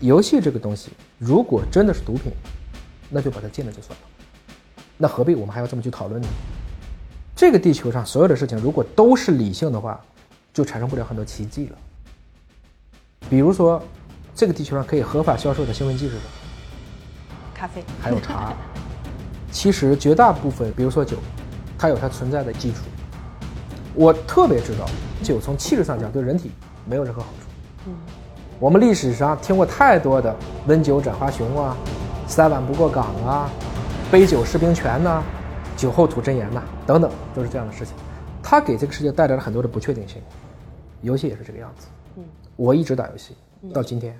游戏这个东西，如果真的是毒品，那就把它禁了就算了。那何必我们还要这么去讨论呢？这个地球上所有的事情，如果都是理性的话，就产生不了很多奇迹了。比如说，这个地球上可以合法销售的兴奋剂是什么？咖啡。还有茶。其实绝大部分，比如说酒，它有它存在的基础。我特别知道，酒从气质上讲对人体没有任何好处。嗯。我们历史上听过太多的“温酒斩华雄”啊，“三碗不过岗”啊，“杯酒释兵权”呐，“酒后吐真言”呐，等等，都是这样的事情。它给这个世界带来了很多的不确定性。游戏也是这个样子。嗯。我一直打游戏，到今天，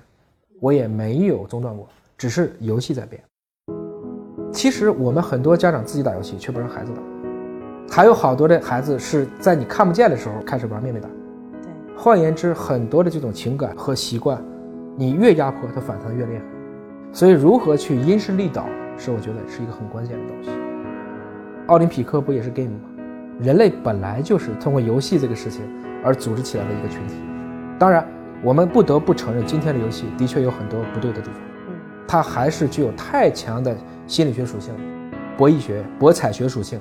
我也没有中断过，只是游戏在变。其实我们很多家长自己打游戏，却不让孩子打，还有好多的孩子是在你看不见的时候开始玩妹妹打。换言之，很多的这种情感和习惯，你越压迫它反弹越厉害。所以，如何去因势利导，是我觉得是一个很关键的东西。奥林匹克不也是 game 吗？人类本来就是通过游戏这个事情而组织起来的一个群体。当然，我们不得不承认，今天的游戏的确有很多不对的地方。嗯，它还是具有太强的心理学属性、博弈学、博彩学属性，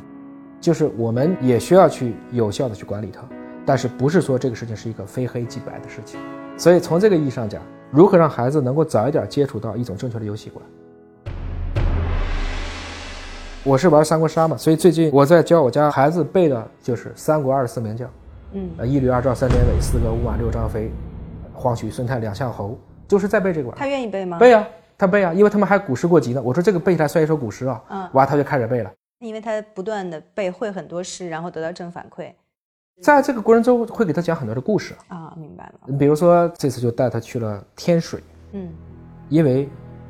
就是我们也需要去有效的去管理它。但是不是说这个事情是一个非黑即白的事情，所以从这个意义上讲，如何让孩子能够早一点接触到一种正确的游戏观？我是玩三国杀嘛，所以最近我在教我家孩子背的就是三国二十四名将，嗯，一吕二赵三典韦四个五马六张飞，黄许孙泰两相侯，就是在背这个玩他愿意背吗？背啊，他背啊，因为他们还古诗过集呢。我说这个背起来算一首古诗啊，嗯，哇，他就开始背了。因为他不断的背会很多诗，然后得到正反馈。在这个过程中，会给他讲很多的故事啊，明白了。你比如说，这次就带他去了天水，嗯，因为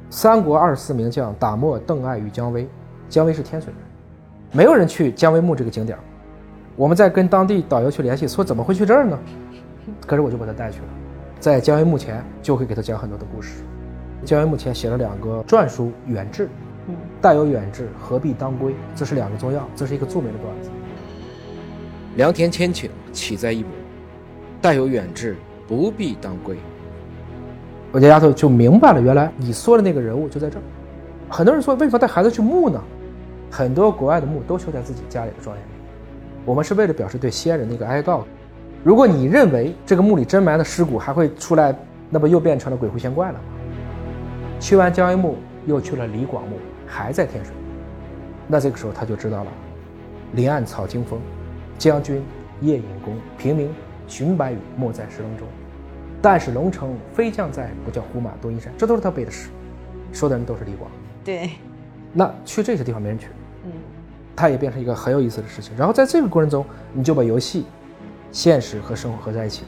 三国二十四名将打没邓艾与姜维，姜维是天水人，没有人去姜维墓这个景点我们在跟当地导游去联系，说怎么会去这儿呢？可是我就把他带去了，在姜维墓前就会给他讲很多的故事。姜维墓前写了两个篆书远志，嗯，带有远志，何必当归？这是两个中药，这是一个著名的段子。良田千顷，岂在一亩？但有远志，不必当归。我家丫头就明白了，原来你说的那个人物就在这儿。很多人说，为什么带孩子去墓呢？很多国外的墓都修在自己家里的庄园里。我们是为了表示对先人的一个哀悼。如果你认为这个墓里真埋的尸骨还会出来，那不又变成了鬼狐仙怪了吗？去完江阴墓，又去了李广墓，还在天水。那这个时候他就知道了，林暗草惊风。将军夜引弓，平民寻白羽，没在石棱中。但使龙城飞将在，不教胡马度阴山。这都是他背的诗，说的人都是李广。对，那去这些地方没人去，嗯，他也变成一个很有意思的事情。然后在这个过程中，你就把游戏、现实和生活合在一起，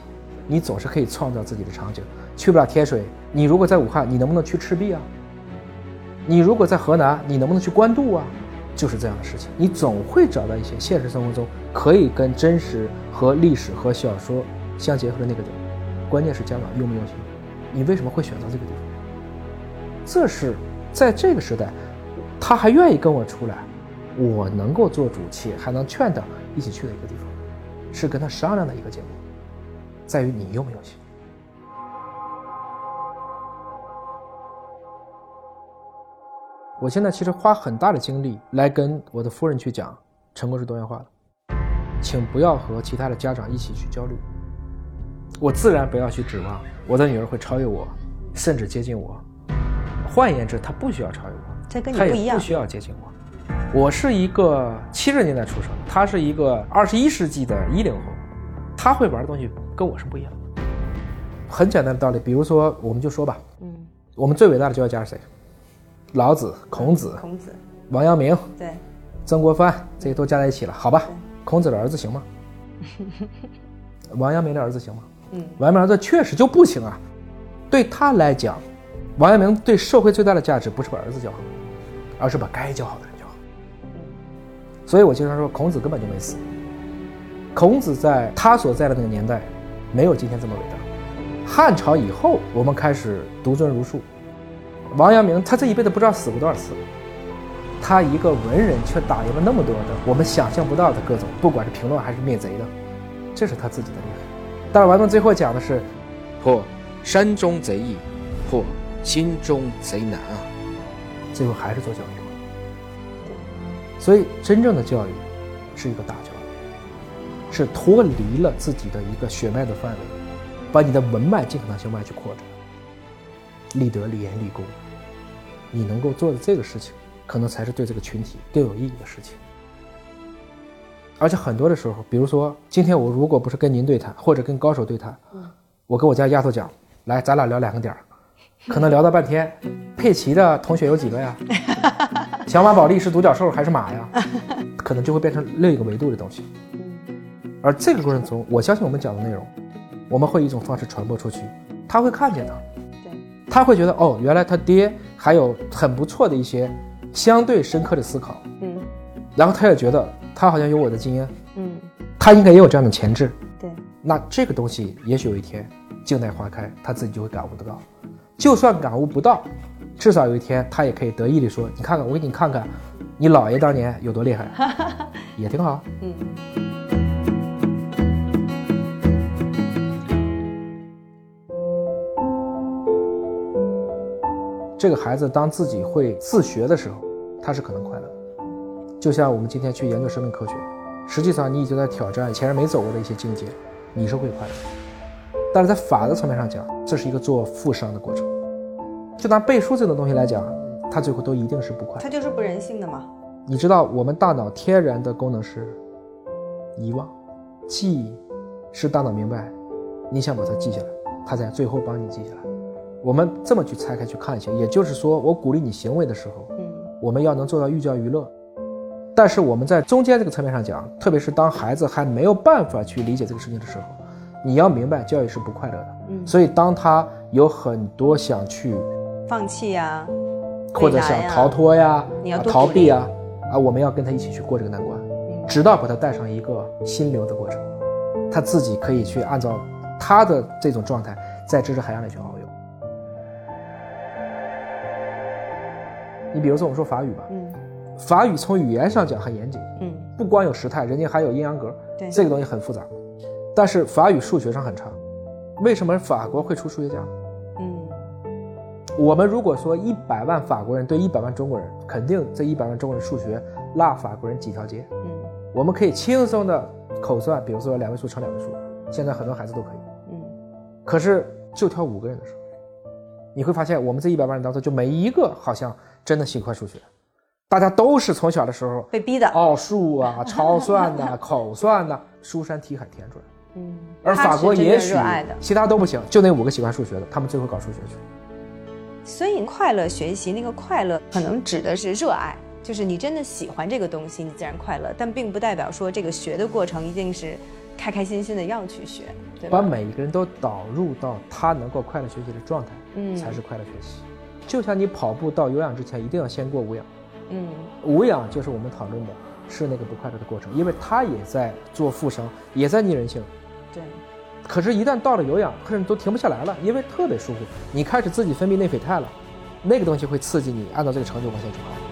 你总是可以创造自己的场景。去不了天水，你如果在武汉，你能不能去赤壁啊？你如果在河南，你能不能去官渡啊？就是这样的事情，你总会找到一些现实生活中可以跟真实和历史和小说相结合的那个点。关键是家长用不用心，你为什么会选择这个地方？这是在这个时代，他还愿意跟我出来，我能够做主且还能劝他一起去的一个地方，是跟他商量的一个结果，在于你用不用心。我现在其实花很大的精力来跟我的夫人去讲，成功是多元化的，请不要和其他的家长一起去焦虑。我自然不要去指望我的女儿会超越我，甚至接近我。换言之，她不需要超越我，这跟你不一样，不需要接近我。我是一个七十年代出生的，她是一个二十一世纪的一零后，她会玩的东西跟我是不一样的。很简单的道理，比如说，我们就说吧，嗯，我们最伟大的教育家是谁？老子、孔子、孔子、王阳明，对，曾国藩，这些都加在一起了，好吧？孔子的儿子行吗？王阳明的儿子行吗？嗯，王阳明儿子确实就不行啊。对他来讲，王阳明对社会最大的价值不是把儿子教好，而是把该教好的人教好。所以我经常说，孔子根本就没死。孔子在他所在的那个年代，没有今天这么伟大。汉朝以后，我们开始独尊儒术。王阳明，他这一辈子不知道死过多少次，他一个文人却打赢了那么多的我们想象不到的各种，不管是评论还是灭贼的，这是他自己的厉害。但是王阳明最后讲的是：破山中贼易，破心中贼难啊，最后还是做教育。所以，真正的教育是一个大教育，是脱离了自己的一个血脉的范围，把你的文脉尽可能向外去扩展，立德、立言、立功。你能够做的这个事情，可能才是对这个群体更有意义的事情。而且很多的时候，比如说今天我如果不是跟您对谈，或者跟高手对谈，我跟我家丫头讲，来，咱俩聊两个点儿，可能聊到半天，佩奇的同学有几个呀？小马宝莉是独角兽还是马呀？可能就会变成另一个维度的东西。而这个过程中，我相信我们讲的内容，我们会以一种方式传播出去，他会看见的，对，他会觉得哦，原来他爹还有很不错的一些相对深刻的思考，嗯，然后他也觉得他好像有我的经验，嗯，他应该也有这样的潜质。对，那这个东西也许有一天静待花开，他自己就会感悟得到。就算感悟不到，至少有一天他也可以得意地说：“你看看，我给你看看，你姥爷当年有多厉害，也挺好。”嗯。这个孩子当自己会自学的时候，他是可能快乐的。就像我们今天去研究生命科学，实际上你已经在挑战前人没走过的一些境界，你是会快乐。但是在法的层面上讲，这是一个做负伤的过程。就拿背书这种东西来讲，它最后都一定是不快乐。它就是不人性的嘛。你知道我们大脑天然的功能是遗忘，记忆是大脑明白你想把它记下来，它在最后帮你记下来。我们这么去拆开去看一下，也就是说，我鼓励你行为的时候，嗯，我们要能做到寓教于乐。但是我们在中间这个层面上讲，特别是当孩子还没有办法去理解这个事情的时候，你要明白教育是不快乐的。嗯，所以当他有很多想去放弃呀，或者想逃脱呀、你要逃避呀，啊，我们要跟他一起去过这个难关，直到把他带上一个心流的过程，他自己可以去按照他的这种状态，在知识海洋里去遨游。你比如说，我们说法语吧，嗯，法语从语言上讲很严谨，嗯，不光有时态，人家还有阴阳格，对，这个东西很复杂。但是法语数学上很差，为什么法国会出数学家？嗯，我们如果说一百万法国人对一百万中国人，肯定这一百万中国人数学落法国人几条街。嗯，我们可以轻松的口算，比如说两位数乘两位数，现在很多孩子都可以。嗯，可是就挑五个人的时候，你会发现我们这一百万人当中，就没一个好像真的喜欢数学，大家都是从小的时候被逼的奥数啊、超算呐、口算呐，书山题海填出来。嗯，而法国也许热爱的，其他都不行，就那五个喜欢数学的，他们最后搞数学去了。所以快乐学习那个快乐，可能指的是热爱，就是你真的喜欢这个东西，你自然快乐。但并不代表说这个学的过程一定是开开心心的要去学，对把每一个人都导入到他能够快乐学习的状态，嗯，才是快乐学习。就像你跑步到有氧之前，一定要先过无氧。嗯，无氧就是我们讨论的是那个不快乐的过程，因为他也在做负伤，也在逆人性。对。可是，一旦到了有氧，可是都停不下来了，因为特别舒服，你开始自己分泌内啡肽了，那个东西会刺激你按照这个程序往前去跑。